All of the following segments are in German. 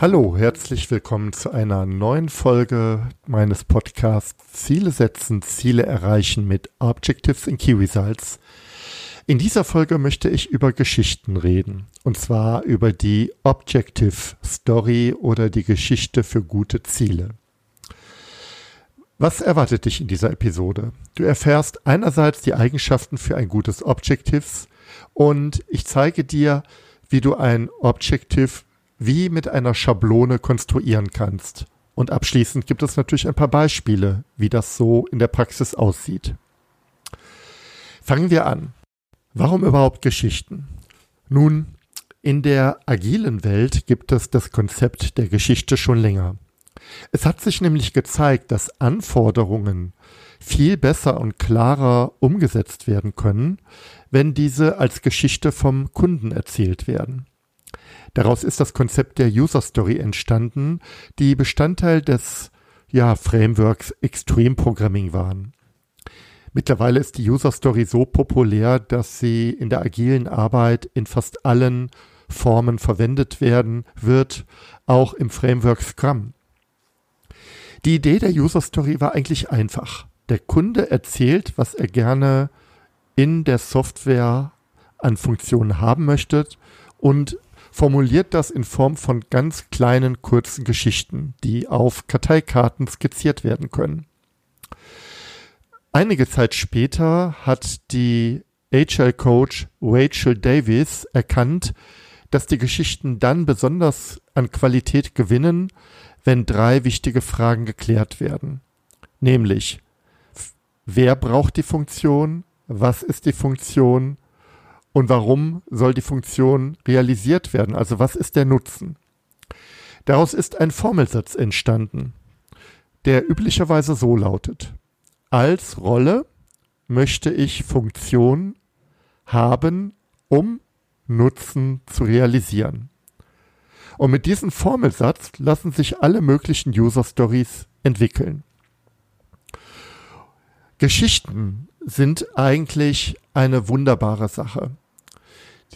Hallo, herzlich willkommen zu einer neuen Folge meines Podcasts Ziele setzen, Ziele erreichen mit Objectives and Key Results. In dieser Folge möchte ich über Geschichten reden. Und zwar über die Objective Story oder die Geschichte für gute Ziele. Was erwartet dich in dieser Episode? Du erfährst einerseits die Eigenschaften für ein gutes Objectives und ich zeige dir, wie du ein Objective wie mit einer Schablone konstruieren kannst. Und abschließend gibt es natürlich ein paar Beispiele, wie das so in der Praxis aussieht. Fangen wir an. Warum überhaupt Geschichten? Nun, in der agilen Welt gibt es das Konzept der Geschichte schon länger. Es hat sich nämlich gezeigt, dass Anforderungen viel besser und klarer umgesetzt werden können, wenn diese als Geschichte vom Kunden erzählt werden. Daraus ist das Konzept der User Story entstanden, die Bestandteil des ja, Frameworks Extreme Programming waren. Mittlerweile ist die User Story so populär, dass sie in der agilen Arbeit in fast allen Formen verwendet werden wird, auch im Framework Scrum. Die Idee der User Story war eigentlich einfach. Der Kunde erzählt, was er gerne in der Software an Funktionen haben möchte und formuliert das in Form von ganz kleinen, kurzen Geschichten, die auf Karteikarten skizziert werden können. Einige Zeit später hat die HL-Coach Rachel Davis erkannt, dass die Geschichten dann besonders an Qualität gewinnen, wenn drei wichtige Fragen geklärt werden. Nämlich, wer braucht die Funktion? Was ist die Funktion? Und warum soll die Funktion realisiert werden? Also was ist der Nutzen? Daraus ist ein Formelsatz entstanden, der üblicherweise so lautet. Als Rolle möchte ich Funktion haben, um Nutzen zu realisieren. Und mit diesem Formelsatz lassen sich alle möglichen User Stories entwickeln. Geschichten sind eigentlich eine wunderbare Sache.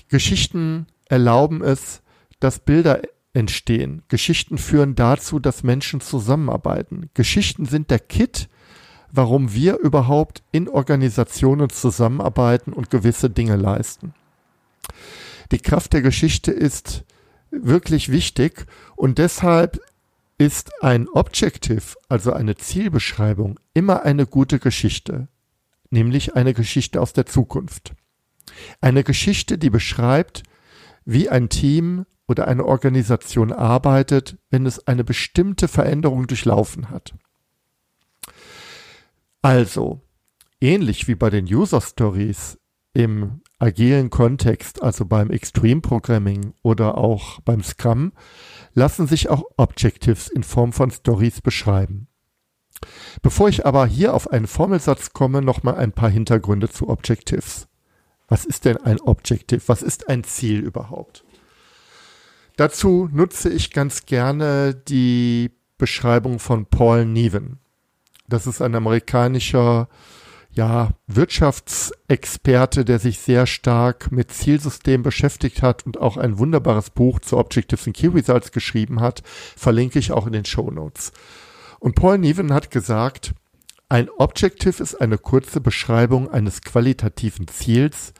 Geschichten erlauben es, dass Bilder entstehen. Geschichten führen dazu, dass Menschen zusammenarbeiten. Geschichten sind der Kit, warum wir überhaupt in Organisationen zusammenarbeiten und gewisse Dinge leisten. Die Kraft der Geschichte ist wirklich wichtig und deshalb ist ein Objective, also eine Zielbeschreibung, immer eine gute Geschichte, nämlich eine Geschichte aus der Zukunft. Eine Geschichte, die beschreibt, wie ein Team oder eine Organisation arbeitet, wenn es eine bestimmte Veränderung durchlaufen hat. Also, ähnlich wie bei den User Stories im agilen Kontext, also beim Extreme Programming oder auch beim Scrum, lassen sich auch Objectives in Form von Stories beschreiben. Bevor ich aber hier auf einen Formelsatz komme, nochmal ein paar Hintergründe zu Objectives. Was ist denn ein Objective? Was ist ein Ziel überhaupt? Dazu nutze ich ganz gerne die Beschreibung von Paul Neven. Das ist ein amerikanischer ja, Wirtschaftsexperte, der sich sehr stark mit Zielsystemen beschäftigt hat und auch ein wunderbares Buch zu Objectives and Key Results geschrieben hat, verlinke ich auch in den Show Notes. Und Paul Neven hat gesagt, ein Objective ist eine kurze Beschreibung eines qualitativen Ziels,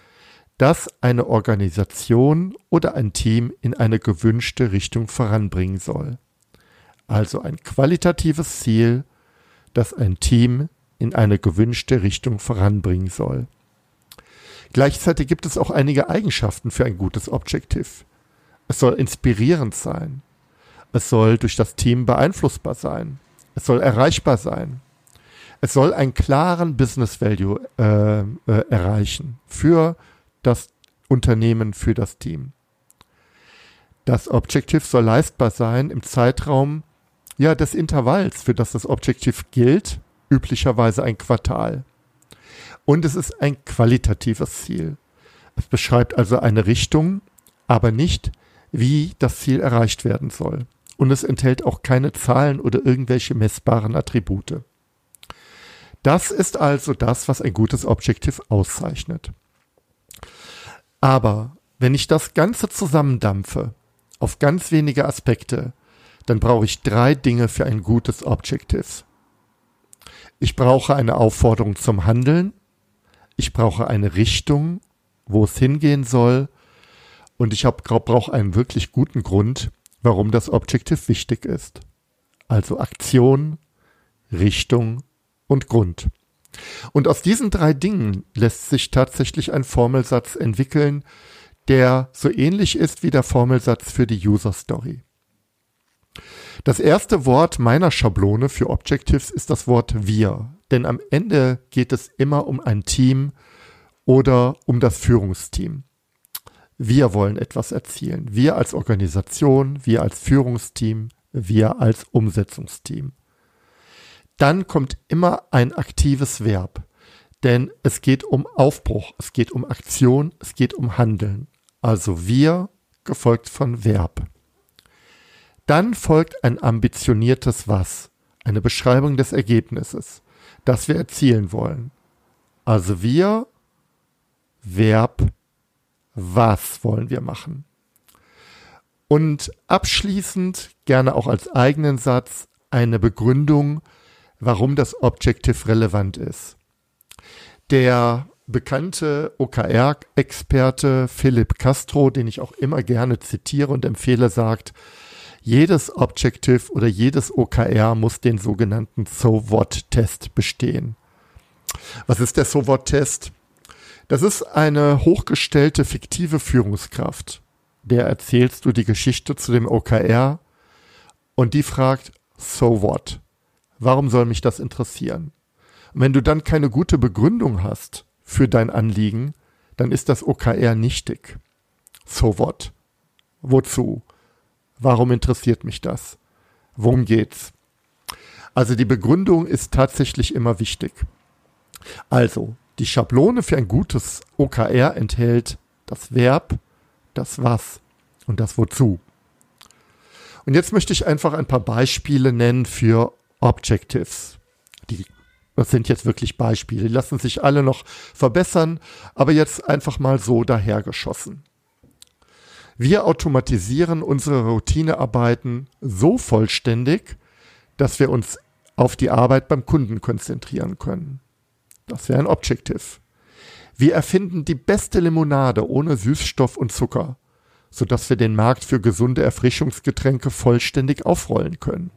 das eine Organisation oder ein Team in eine gewünschte Richtung voranbringen soll. Also ein qualitatives Ziel, das ein Team in eine gewünschte Richtung voranbringen soll. Gleichzeitig gibt es auch einige Eigenschaften für ein gutes Objective. Es soll inspirierend sein. Es soll durch das Team beeinflussbar sein. Es soll erreichbar sein. Es soll einen klaren Business Value äh, äh, erreichen für das Unternehmen, für das Team. Das Objective soll leistbar sein im Zeitraum Ja, des Intervalls, für das das Objective gilt, üblicherweise ein Quartal. Und es ist ein qualitatives Ziel. Es beschreibt also eine Richtung, aber nicht, wie das Ziel erreicht werden soll. Und es enthält auch keine Zahlen oder irgendwelche messbaren Attribute. Das ist also das, was ein gutes Objective auszeichnet. Aber wenn ich das Ganze zusammendampfe auf ganz wenige Aspekte, dann brauche ich drei Dinge für ein gutes Objective. Ich brauche eine Aufforderung zum Handeln, ich brauche eine Richtung, wo es hingehen soll und ich brauche einen wirklich guten Grund, warum das Objective wichtig ist. Also Aktion, Richtung und Grund. Und aus diesen drei Dingen lässt sich tatsächlich ein Formelsatz entwickeln, der so ähnlich ist wie der Formelsatz für die User Story. Das erste Wort meiner Schablone für Objectives ist das Wort wir, denn am Ende geht es immer um ein Team oder um das Führungsteam. Wir wollen etwas erzielen. Wir als Organisation, wir als Führungsteam, wir als Umsetzungsteam. Dann kommt immer ein aktives Verb, denn es geht um Aufbruch, es geht um Aktion, es geht um Handeln. Also wir gefolgt von Verb. Dann folgt ein ambitioniertes Was, eine Beschreibung des Ergebnisses, das wir erzielen wollen. Also wir, Verb, was wollen wir machen? Und abschließend gerne auch als eigenen Satz eine Begründung, warum das Objective relevant ist. Der bekannte OKR-Experte Philipp Castro, den ich auch immer gerne zitiere und empfehle, sagt, jedes Objective oder jedes OKR muss den sogenannten So What-Test bestehen. Was ist der So What-Test? Das ist eine hochgestellte fiktive Führungskraft. Der erzählst du die Geschichte zu dem OKR und die fragt, so what? Warum soll mich das interessieren? Und wenn du dann keine gute Begründung hast für dein Anliegen, dann ist das OKR nichtig. So what? Wozu? Warum interessiert mich das? Worum geht's? Also die Begründung ist tatsächlich immer wichtig. Also, die Schablone für ein gutes OKR enthält das Verb, das Was und das Wozu. Und jetzt möchte ich einfach ein paar Beispiele nennen für Objectives. Die, das sind jetzt wirklich Beispiele, die lassen sich alle noch verbessern, aber jetzt einfach mal so dahergeschossen. Wir automatisieren unsere Routinearbeiten so vollständig, dass wir uns auf die Arbeit beim Kunden konzentrieren können. Das wäre ein Objective. Wir erfinden die beste Limonade ohne Süßstoff und Zucker, sodass wir den Markt für gesunde Erfrischungsgetränke vollständig aufrollen können.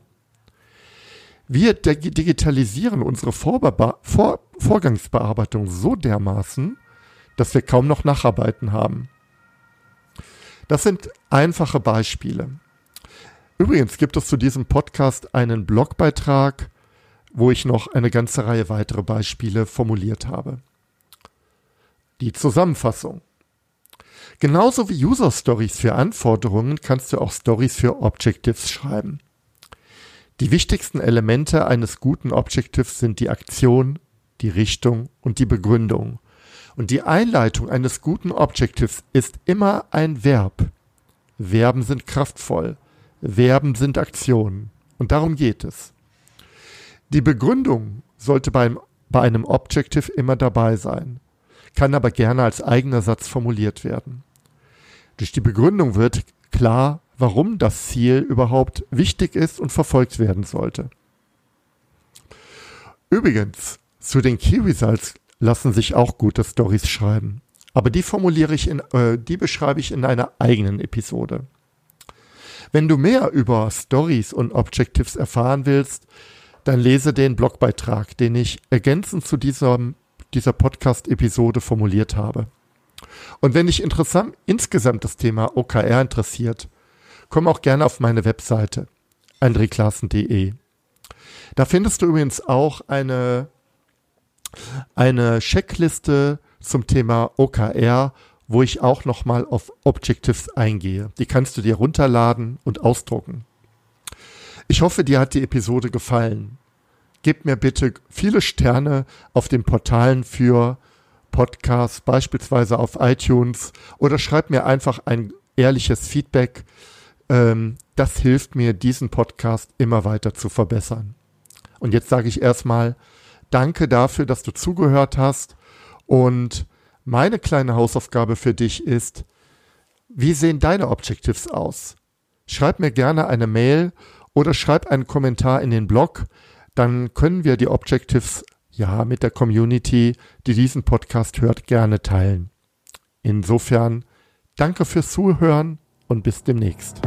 Wir digitalisieren unsere Vorbe Vor Vorgangsbearbeitung so dermaßen, dass wir kaum noch Nacharbeiten haben. Das sind einfache Beispiele. Übrigens gibt es zu diesem Podcast einen Blogbeitrag, wo ich noch eine ganze Reihe weitere Beispiele formuliert habe. Die Zusammenfassung. Genauso wie User Stories für Anforderungen kannst du auch Stories für Objectives schreiben. Die wichtigsten Elemente eines guten Objectives sind die Aktion, die Richtung und die Begründung. Und die Einleitung eines guten Objectives ist immer ein Verb. Verben sind kraftvoll. Verben sind Aktionen. Und darum geht es. Die Begründung sollte beim, bei einem Objective immer dabei sein, kann aber gerne als eigener Satz formuliert werden. Durch die Begründung wird klar, warum das Ziel überhaupt wichtig ist und verfolgt werden sollte. Übrigens, zu den Key Results lassen sich auch gute Stories schreiben. Aber die formuliere ich in, äh, die beschreibe ich in einer eigenen Episode. Wenn du mehr über Stories und Objectives erfahren willst, dann lese den Blogbeitrag, den ich ergänzend zu dieser, dieser Podcast-Episode formuliert habe. Und wenn dich interessant, insgesamt das Thema OKR interessiert, komm auch gerne auf meine Webseite andreklassen.de. Da findest du übrigens auch eine eine Checkliste zum Thema OKR, wo ich auch nochmal auf Objectives eingehe. Die kannst du dir runterladen und ausdrucken. Ich hoffe, dir hat die Episode gefallen. Gib mir bitte viele Sterne auf den Portalen für Podcasts, beispielsweise auf iTunes, oder schreib mir einfach ein ehrliches Feedback. Ähm, das hilft mir, diesen Podcast immer weiter zu verbessern. Und jetzt sage ich erstmal Danke dafür, dass du zugehört hast. Und meine kleine Hausaufgabe für dich ist, wie sehen deine Objectives aus? Schreib mir gerne eine Mail oder schreib einen Kommentar in den Blog. Dann können wir die Objectives ja mit der Community, die diesen Podcast hört, gerne teilen. Insofern danke fürs Zuhören und bis demnächst.